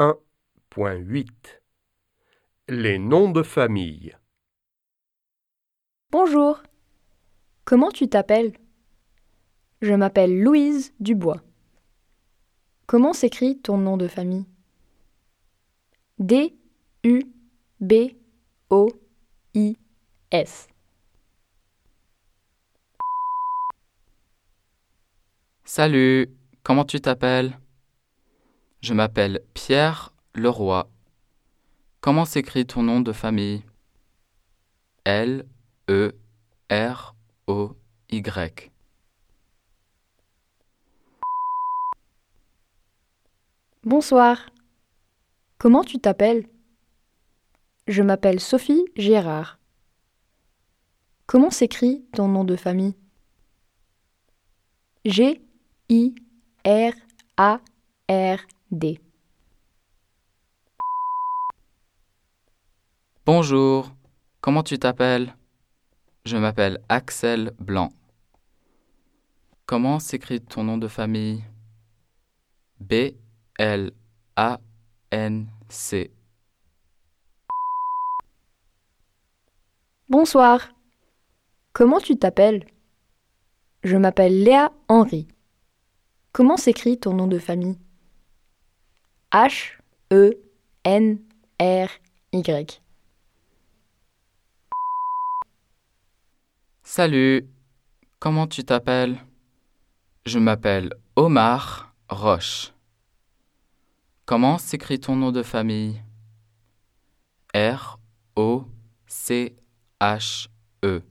1.8 Les noms de famille. Bonjour. Comment tu t'appelles? Je m'appelle Louise Dubois. Comment s'écrit ton nom de famille? D U B O I S. Salut, comment tu t'appelles? Je m'appelle Pierre Leroy. Comment s'écrit ton nom de famille? L E R O Y. Bonsoir. Comment tu t'appelles? Je m'appelle Sophie Gérard. Comment s'écrit ton nom de famille? G I R A R D. Bonjour, comment tu t'appelles? Je m'appelle Axel Blanc. Comment s'écrit ton nom de famille? B L A N C. Bonsoir. Comment tu t'appelles? Je m'appelle Léa Henry. Comment s'écrit ton nom de famille? H E N R Y. Salut, comment tu t'appelles? Je m'appelle Omar Roche. Comment s'écrit ton nom de famille? R O C H E